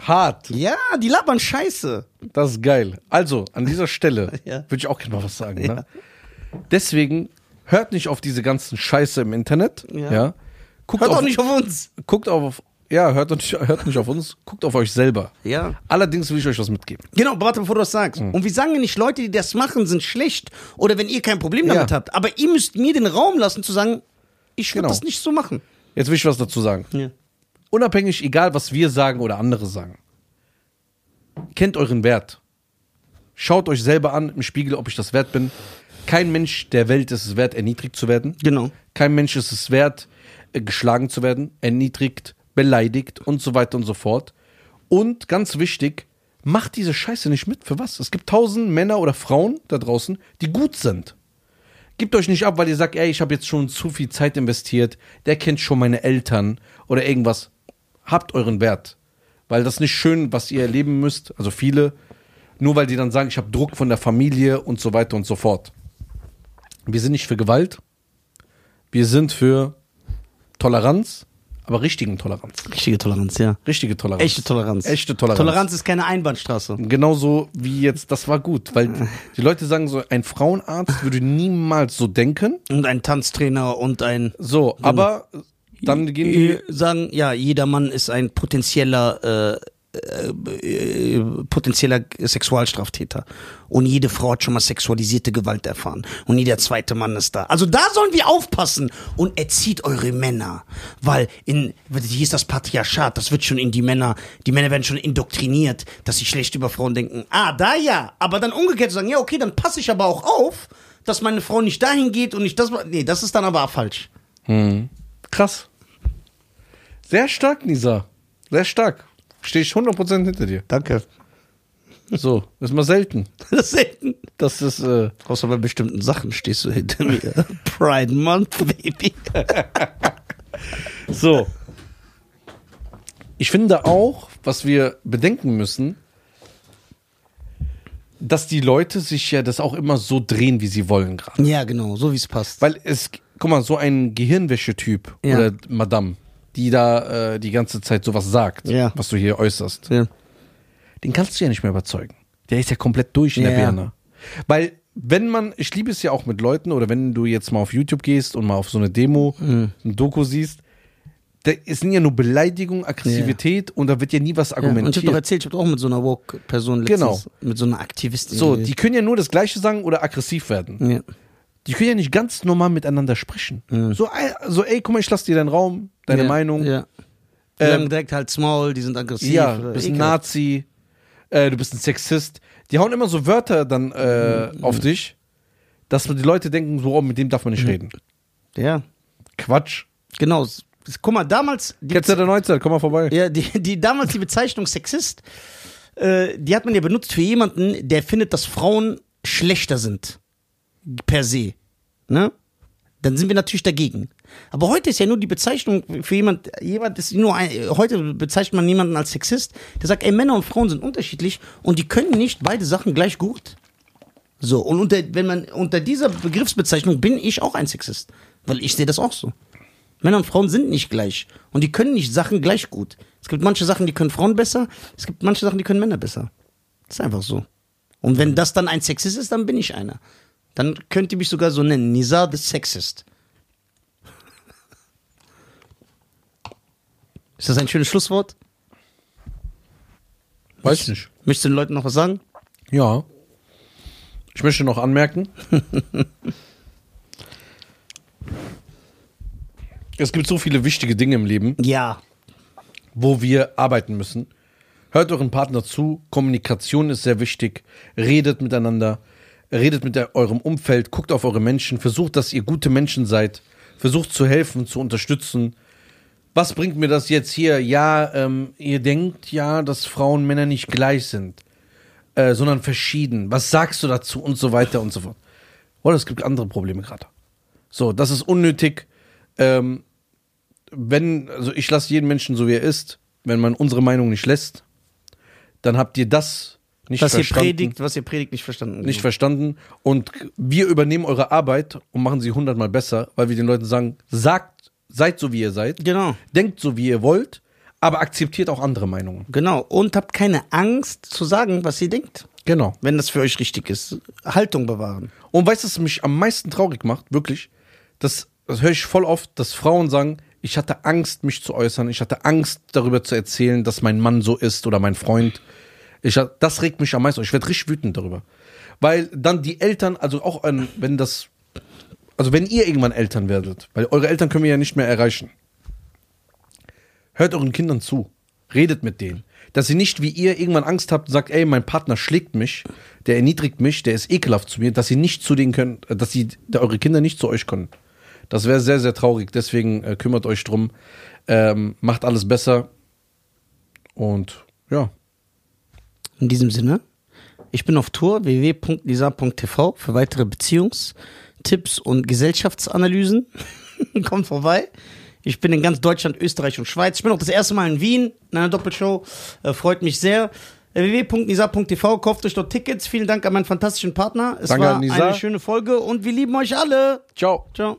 Hart. Ja, die labern Scheiße. Das ist geil. Also, an dieser Stelle Ja. würde ich auch gerne mal was sagen. Ne? Deswegen hört nicht auf diese ganzen Scheiße im Internet. Ja. Ja. Guckt Hört auf, auch nicht auf uns. Guckt auf. Ja, hört nicht, hört nicht auf uns. Guckt auf euch selber. Ja. Allerdings will ich euch was mitgeben. Genau, warte, bevor du das sagst. Und wir sagen ja nicht, Leute, die das machen, sind schlecht oder wenn ihr kein Problem damit Ja. habt. Aber ihr müsst mir den Raum lassen zu sagen, ich würde Genau. das nicht so machen. Jetzt will ich was dazu sagen. Ja. Unabhängig, egal was wir sagen oder andere sagen. Kennt euren Wert. Schaut euch selber an im Spiegel, ob ich das wert bin. Kein Mensch der Welt ist es wert, erniedrigt zu werden. Genau. Kein Mensch ist es wert, äh, geschlagen zu werden, erniedrigt, beleidigt und so weiter und so fort. Und ganz wichtig, macht diese Scheiße nicht mit. Für was? Es gibt tausend Männer oder Frauen da draußen, die gut sind. Gebt euch nicht ab, weil ihr sagt, ey, ich habe jetzt schon zu viel Zeit investiert, der kennt schon meine Eltern oder irgendwas. Habt euren Wert. Weil das nicht schön, was ihr erleben müsst, also viele, nur weil die dann sagen, ich habe Druck von der Familie und so weiter und so fort. Wir sind nicht für Gewalt, wir sind für Toleranz, aber richtigen Toleranz. Richtige Toleranz, ja. Richtige Toleranz. Echte Toleranz. Echte Toleranz. Toleranz ist keine Einbahnstraße. Genauso wie jetzt, das war gut, weil die Leute sagen so, ein Frauenarzt würde niemals so denken. Und ein Tanztrainer und ein. So, aber dann gehen die. Sagen, ja, jeder Mann ist ein potenzieller, äh, äh, potenzieller Sexualstraftäter. Und jede Frau hat schon mal sexualisierte Gewalt erfahren. Und jeder zweite Mann ist da. Also da sollen wir aufpassen und erzieht eure Männer. Weil in, hier ist das Patriarchat, das wird schon in die Männer, die Männer werden schon indoktriniert, dass sie schlecht über Frauen denken. Ah, da ja. Aber dann umgekehrt zu sagen, ja, okay, dann passe ich aber auch auf, dass meine Frau nicht dahin geht und nicht das. Nee, das ist dann aber falsch. Krass. Sehr stark, Nisa. Sehr stark. Stehe ich 100% hinter dir. Danke. So, ist mal selten. Das ist selten. Das ist, äh, Außer bei bestimmten Sachen stehst du hinter mir. Pride Month, Baby. so. Ich finde auch, was wir bedenken müssen, dass die Leute sich ja das auch immer so drehen, wie sie wollen gerade. Ja, genau, so wie es passt. Weil es, guck mal, so ein Gehirnwäschetyp Ja. oder Madame, die da äh, die ganze Zeit sowas sagt, Ja. was du hier äußerst, ja. den kannst du ja nicht mehr überzeugen. Der ist ja komplett durch in der Ja. Birne. Weil, wenn man, ich liebe es ja auch mit Leuten, oder wenn du jetzt mal auf YouTube gehst und mal auf so eine Demo, Mhm. ein Doku siehst, da es sind ja nur Beleidigung, Aggressivität und da wird ja nie was ja. Und ich hab argumentiert. doch erzählt, ich hab auch mit so einer Woke-Person letztens, Genau. mit so einer Aktivistin. so, die können ja nur das Gleiche sagen oder aggressiv werden. ja. Die können ja nicht ganz normal miteinander sprechen. So, ey, so, ey, guck mal, ich lass dir deinen Raum, deine ja. Meinung. Ja. Die Ähm, sagen direkt halt Small, die sind aggressiv. Ja, du bist ein. Nazi, äh, du bist ein Sexist. Die hauen immer so Wörter dann äh, Mhm. auf dich, dass die Leute denken, so, oh, mit dem darf man nicht Mhm. reden. Ja, Quatsch. genau. Guck mal, damals, Kennst du der Neuzeit? Komm mal vorbei. ja, die, die, damals die Bezeichnung Sexist, äh, die hat man ja benutzt für jemanden, der findet, dass Frauen schlechter sind. Per se. Ne? Dann sind wir natürlich dagegen. Aber heute ist ja nur die Bezeichnung für jemand, jemand ist nur ein, heute bezeichnet man jemanden als Sexist, der sagt, ey, Männer und Frauen sind unterschiedlich und die können nicht beide Sachen gleich gut. So, und unter, wenn man, unter dieser Begriffsbezeichnung bin ich auch ein Sexist. Weil ich sehe das auch so. Männer und Frauen sind nicht gleich. Und die können nicht Sachen gleich gut. Es gibt manche Sachen, die können Frauen besser. Es gibt manche Sachen, die können Männer besser. Das ist einfach so. Und wenn das dann ein Sexist ist, dann bin ich einer. Dann könnt ihr mich sogar so nennen. Nizar the Sexist. Ist das ein schönes Schlusswort? Weiß ich nicht. Möchtest du den Leuten noch was sagen? Ja. Ich möchte noch anmerken. es gibt so viele wichtige Dinge im Leben, Ja. wo wir arbeiten müssen. Hört euren Partner zu. Kommunikation ist sehr wichtig. Redet miteinander. Redet mit eurem Umfeld. Guckt auf eure Menschen. Versucht, dass ihr gute Menschen seid. Versucht zu helfen, zu unterstützen. Was bringt mir das jetzt hier? Ja, ähm, ihr denkt ja, dass Frauen und Männer nicht gleich sind, äh, sondern verschieden. Was sagst du dazu und so weiter und so fort. Oder es gibt andere Probleme gerade. So, das ist unnötig. Ähm, wenn, also ich lasse jeden Menschen so wie er ist. Wenn man unsere Meinung nicht lässt, dann habt ihr das nicht Was ihr verstanden. predigt, was ihr predigt, nicht verstanden. Nicht verstanden. Und wir übernehmen eure Arbeit und machen sie hundertmal besser, weil wir den Leuten sagen, sagt, seid so wie ihr seid, Genau, denkt so wie ihr wollt, aber akzeptiert auch andere Meinungen. genau. Und habt keine Angst zu sagen, was ihr denkt. Genau. Wenn das für euch richtig ist. Haltung bewahren. Und weißt du, was mich am meisten traurig macht? Wirklich? Das, das höre ich voll oft, dass Frauen sagen, ich hatte Angst, mich zu äußern. Ich hatte Angst, darüber zu erzählen, dass mein Mann so ist oder mein Freund. Ich, das regt mich am meisten. Ich werde richtig wütend darüber. Weil dann die Eltern, also auch an, wenn das, also wenn ihr irgendwann Eltern werdet, weil eure Eltern können wir ja nicht mehr erreichen. Hört euren Kindern zu. Redet mit denen. Dass ihr nicht wie ihr irgendwann Angst habt und sagt, ey, mein Partner schlägt mich, der erniedrigt mich, der ist ekelhaft zu mir, dass ihr nicht zu denen könnt, äh, dass sie, eure Kinder nicht zu euch können. Das wäre sehr, sehr traurig. Deswegen äh, kümmert euch drum. Ähm, macht alles besser. Und ja. In diesem Sinne, ich bin auf Tour www.lisa.tv für weitere Beziehungstipps und Gesellschaftsanalysen. Kommt vorbei. Ich bin in ganz Deutschland, Österreich und Schweiz. Ich bin auch das erste Mal in Wien in einer Doppelshow. Äh, freut mich sehr. Äh, www.nisa.tv, kauft euch dort Tickets. Vielen Dank an meinen fantastischen Partner. Es Danke war eine schöne Folge und wir lieben euch alle. Ciao. Ciao.